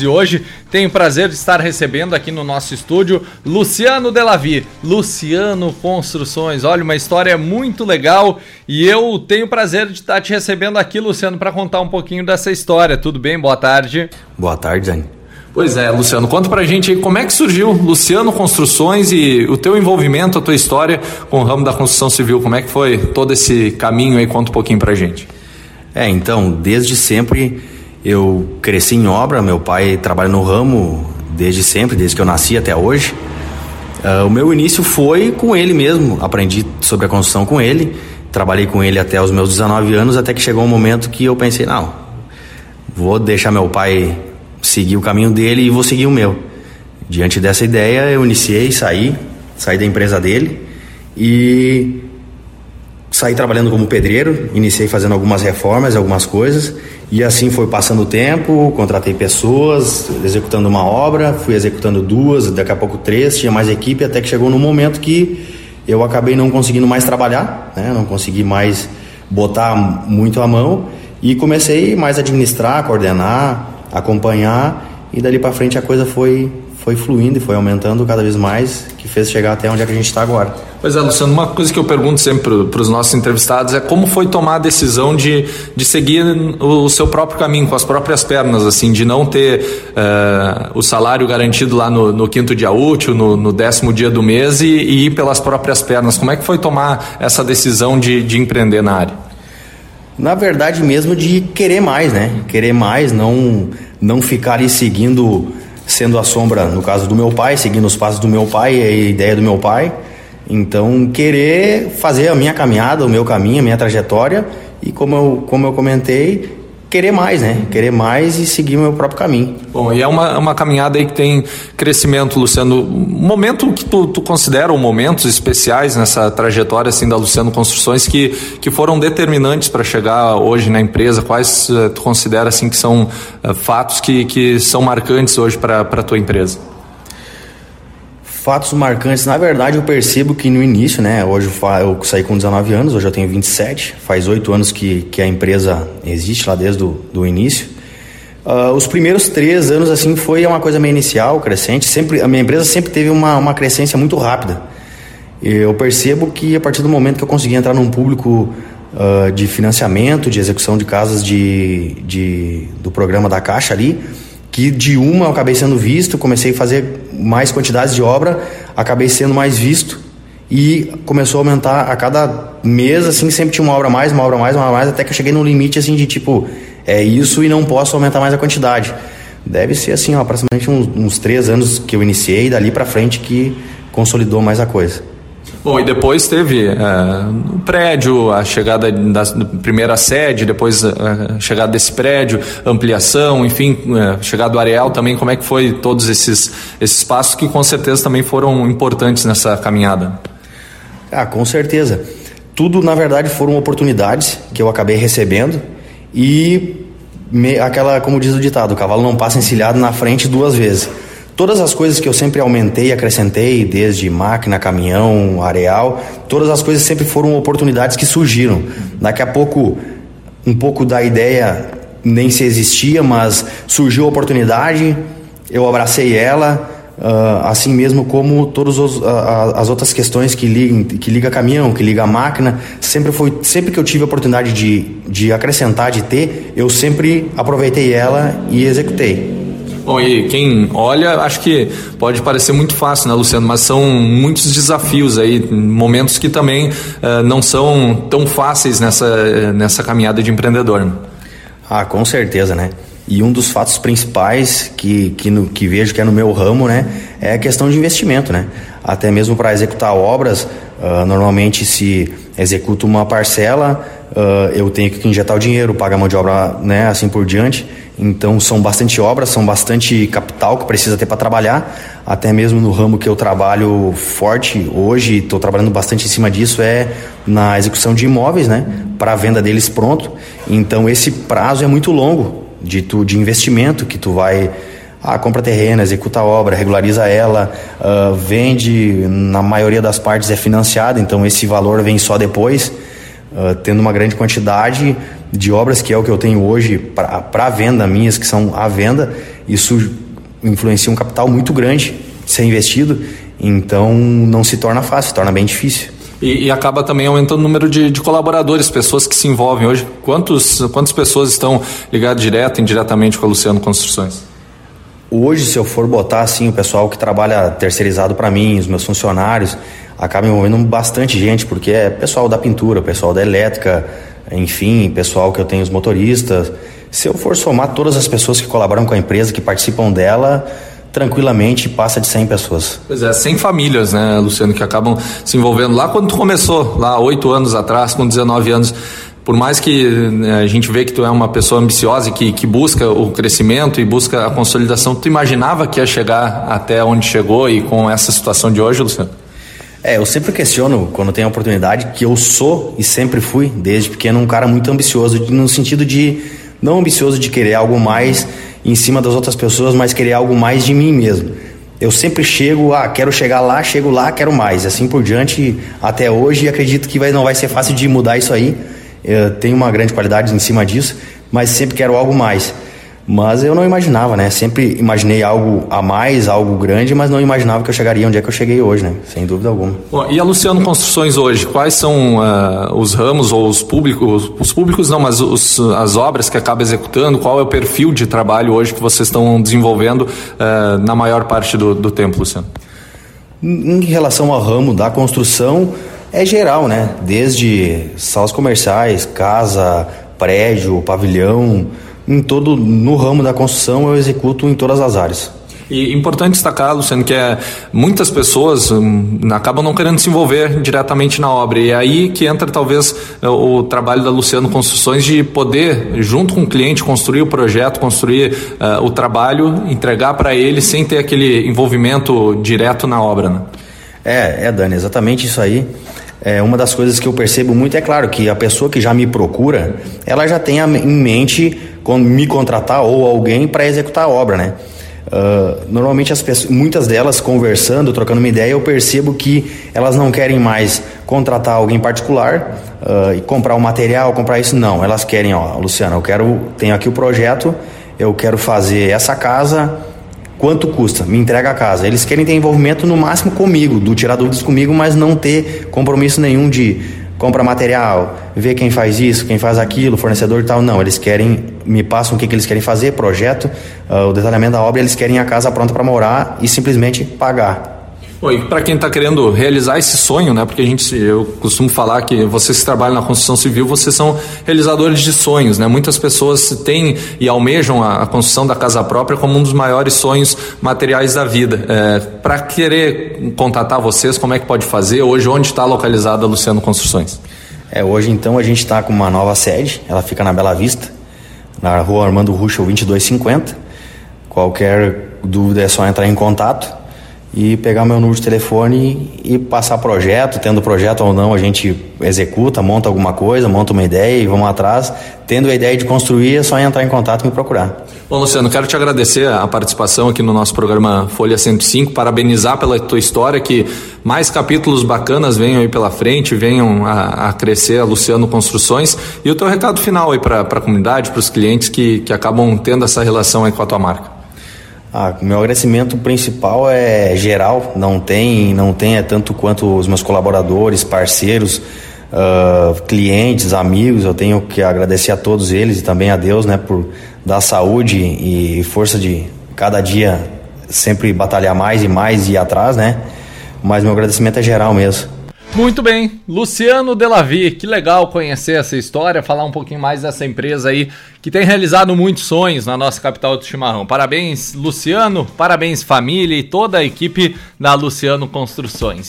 E hoje tenho o prazer de estar recebendo aqui no nosso estúdio Luciano Delavi, Luciano Construções. Olha, uma história muito legal e eu tenho o prazer de estar te recebendo aqui, Luciano, para contar um pouquinho dessa história. Tudo bem? Boa tarde. Boa tarde, Dani. Pois é, Luciano, conta pra gente aí como é que surgiu Luciano Construções e o teu envolvimento, a tua história com o ramo da construção civil. Como é que foi todo esse caminho aí? Conta um pouquinho pra gente. É, então, desde sempre eu cresci em obra, meu pai trabalha no ramo desde sempre, desde que eu nasci até hoje. Uh, o meu início foi com ele mesmo, aprendi sobre a construção com ele, trabalhei com ele até os meus 19 anos, até que chegou um momento que eu pensei, não, vou deixar meu pai seguir o caminho dele e vou seguir o meu. Diante dessa ideia, eu iniciei, saí, saí da empresa dele e saí trabalhando como pedreiro, iniciei fazendo algumas reformas, algumas coisas, e assim foi passando o tempo, contratei pessoas, executando uma obra, fui executando duas, daqui a pouco três, tinha mais equipe, até que chegou no momento que eu acabei não conseguindo mais trabalhar, né? não consegui mais botar muito a mão, e comecei mais a administrar, coordenar, acompanhar, e dali para frente a coisa foi foi fluindo e foi aumentando cada vez mais, que fez chegar até onde é que a gente está agora. Pois é, Luciano, uma coisa que eu pergunto sempre para os nossos entrevistados é como foi tomar a decisão de, de seguir o seu próprio caminho, com as próprias pernas, assim, de não ter uh, o salário garantido lá no, no, quinto dia útil, no, no décimo dia do mês e, e, ir pelas próprias pernas. Como é que foi tomar essa decisão de, de empreender na área? Na verdade mesmo de querer mais, né? Querer mais, não, não ficar ali seguindo sendo a sombra, no caso do meu pai, seguindo os passos do meu pai, a ideia do meu pai. Então, querer fazer a minha caminhada, o meu caminho, a minha trajetória e, como eu, como eu comentei, querer mais, né? Querer mais e seguir o meu próprio caminho. Bom, e é uma, uma caminhada aí que tem crescimento, Luciano. Momento que tu, tu considera ou momentos especiais nessa trajetória assim da Luciano Construções que, que foram determinantes para chegar hoje na empresa? Quais uh, tu considera assim que são uh, fatos que, que são marcantes hoje para a tua empresa? Fatos marcantes, na verdade eu percebo que no início, né, hoje eu saí com 19 anos, hoje eu tenho 27, faz oito anos que, que a empresa existe lá desde o do início. Uh, os primeiros três anos assim foi uma coisa meio inicial, crescente, sempre, a minha empresa sempre teve uma, uma crescência muito rápida. Eu percebo que a partir do momento que eu consegui entrar num público uh, de financiamento, de execução de casas de, de, do programa da Caixa ali, que de uma eu acabei sendo visto, comecei a fazer mais quantidades de obra, acabei sendo mais visto e começou a aumentar a cada mês, assim, sempre tinha uma obra mais, uma obra mais, uma obra mais, até que eu cheguei no limite, assim, de tipo, é isso e não posso aumentar mais a quantidade. Deve ser, assim, ó, aproximadamente uns, uns três anos que eu iniciei, dali para frente que consolidou mais a coisa. Bom, e depois teve é, o prédio, a chegada da primeira sede, depois é, a chegada desse prédio, ampliação, enfim, é, chegada do areal também. Como é que foi todos esses, esses passos que com certeza também foram importantes nessa caminhada? Ah, com certeza. Tudo, na verdade, foram oportunidades que eu acabei recebendo e me, aquela, como diz o ditado, o cavalo não passa encilhado na frente duas vezes. Todas as coisas que eu sempre aumentei, acrescentei, desde máquina, caminhão, areal, todas as coisas sempre foram oportunidades que surgiram. Daqui a pouco, um pouco da ideia nem se existia, mas surgiu a oportunidade, eu abracei ela, uh, assim mesmo como todas uh, as outras questões que ligam, que liga caminhão, que liga máquina, sempre foi, sempre que eu tive a oportunidade de, de acrescentar, de ter, eu sempre aproveitei ela e executei. Bom, e quem olha, acho que pode parecer muito fácil, né, Luciano? Mas são muitos desafios aí, momentos que também uh, não são tão fáceis nessa, nessa caminhada de empreendedor. Ah, com certeza, né? E um dos fatos principais que, que, no, que vejo que é no meu ramo, né, é a questão de investimento, né? Até mesmo para executar obras, uh, normalmente se executa uma parcela, uh, eu tenho que injetar o dinheiro, pagar mão de obra, né, assim por diante. Então são bastante obras, são bastante capital que precisa ter para trabalhar. Até mesmo no ramo que eu trabalho forte hoje, estou trabalhando bastante em cima disso, é na execução de imóveis, né? Para a venda deles pronto. Então esse prazo é muito longo de, tu, de investimento que tu vai ah, compra terreno, executa a obra, regulariza ela, uh, vende, na maioria das partes é financiado, então esse valor vem só depois, uh, tendo uma grande quantidade, de obras, que é o que eu tenho hoje para venda minhas, que são à venda, isso influencia um capital muito grande ser investido, então não se torna fácil, se torna bem difícil. E, e, acaba também aumentando o número de, de, colaboradores, pessoas que se envolvem hoje. Quantos, quantas pessoas estão ligadas direto e indiretamente com a Luciano Construções? Hoje, se eu for botar assim, o pessoal que trabalha terceirizado para mim, os meus funcionários, acaba envolvendo bastante gente, porque é pessoal da pintura, pessoal da elétrica, enfim, pessoal que eu tenho os motoristas. Se eu for somar todas as pessoas que colaboram com a empresa, que participam dela, tranquilamente passa de 100 pessoas. Pois é, 100 famílias, né, Luciano, que acabam se envolvendo. Lá quando tu começou, lá oito anos atrás, com 19 anos, por mais que né, a gente vê que tu é uma pessoa ambiciosa e que, que busca o crescimento e busca a consolidação, tu imaginava que ia chegar até onde chegou e com essa situação de hoje, Luciano? É, eu sempre questiono, quando tenho a oportunidade, que eu sou e sempre fui, desde pequeno, um cara muito ambicioso, no sentido de, não ambicioso de querer algo mais em cima das outras pessoas, mas querer algo mais de mim mesmo. Eu sempre chego, ah, quero chegar lá, chego lá, quero mais. Assim por diante, até hoje, e acredito que vai, não vai ser fácil de mudar isso aí. Eu tenho uma grande qualidade em cima disso, mas sempre quero algo mais. Mas eu não imaginava, né? Sempre imaginei algo a mais, algo grande, mas não imaginava que eu chegaria onde é que eu cheguei hoje, né? Sem dúvida alguma. Bom, e a Luciano Construções hoje, quais são uh, os ramos ou os públicos, os públicos não, mas os, as obras que acaba executando, qual é o perfil de trabalho hoje que vocês estão desenvolvendo uh, na maior parte do, do tempo, Luciano? Em relação ao ramo da construção, é geral, né? Desde salas comerciais, casa, prédio, pavilhão, em todo no ramo da construção eu executo em todas as áreas. E importante destacar, Luciano, que é, muitas pessoas hum, acabam não querendo se envolver diretamente na obra. E é aí que entra talvez o, o trabalho da Luciano Construções de poder, junto com o cliente, construir o projeto, construir uh, o trabalho, entregar para ele sem ter aquele envolvimento direto na obra. Né? É, é, Dani, exatamente isso aí. É, uma das coisas que eu percebo muito é claro que a pessoa que já me procura, ela já tem em mente me contratar ou alguém para executar a obra, né? Uh, normalmente as pessoas, muitas delas conversando, trocando uma ideia, eu percebo que elas não querem mais contratar alguém particular uh, e comprar o material, comprar isso não. Elas querem, ó, Luciana, eu quero, tenho aqui o projeto, eu quero fazer essa casa, quanto custa? Me entrega a casa. Eles querem ter envolvimento no máximo comigo, do tirar dúvidas comigo, mas não ter compromisso nenhum de compra material, vê quem faz isso, quem faz aquilo, fornecedor e tal. Não, eles querem, me passam o que, que eles querem fazer, projeto, uh, o detalhamento da obra, eles querem a casa pronta para morar e simplesmente pagar. Bom, e para quem está querendo realizar esse sonho, né? Porque a gente, eu costumo falar que vocês que trabalham na construção civil, vocês são realizadores de sonhos, né? Muitas pessoas têm e almejam a, a construção da casa própria como um dos maiores sonhos materiais da vida. É, para querer contatar vocês, como é que pode fazer? Hoje, onde está localizada a Luciano Construções? É, hoje então a gente está com uma nova sede, ela fica na Bela Vista, na rua Armando Ruxo 2250. Qualquer dúvida é só entrar em contato e pegar meu número de telefone e passar projeto, tendo projeto ou não, a gente executa, monta alguma coisa, monta uma ideia e vamos atrás. Tendo a ideia de construir, é só entrar em contato e me procurar. Bom, Luciano, quero te agradecer a participação aqui no nosso programa Folha 105, parabenizar pela tua história, que mais capítulos bacanas venham aí pela frente, venham a, a crescer a Luciano Construções. E o teu recado final aí para a comunidade, para os clientes que, que acabam tendo essa relação aí com a tua marca. Ah, meu agradecimento principal é geral, não tem, não tem é tanto quanto os meus colaboradores, parceiros, uh, clientes, amigos. Eu tenho que agradecer a todos eles e também a Deus, né, por dar saúde e força de cada dia sempre batalhar mais e mais e ir atrás, né? Mas meu agradecimento é geral mesmo. Muito bem, Luciano Delavi, que legal conhecer essa história, falar um pouquinho mais dessa empresa aí que tem realizado muitos sonhos na nossa capital do chimarrão. Parabéns, Luciano, parabéns família e toda a equipe da Luciano Construções.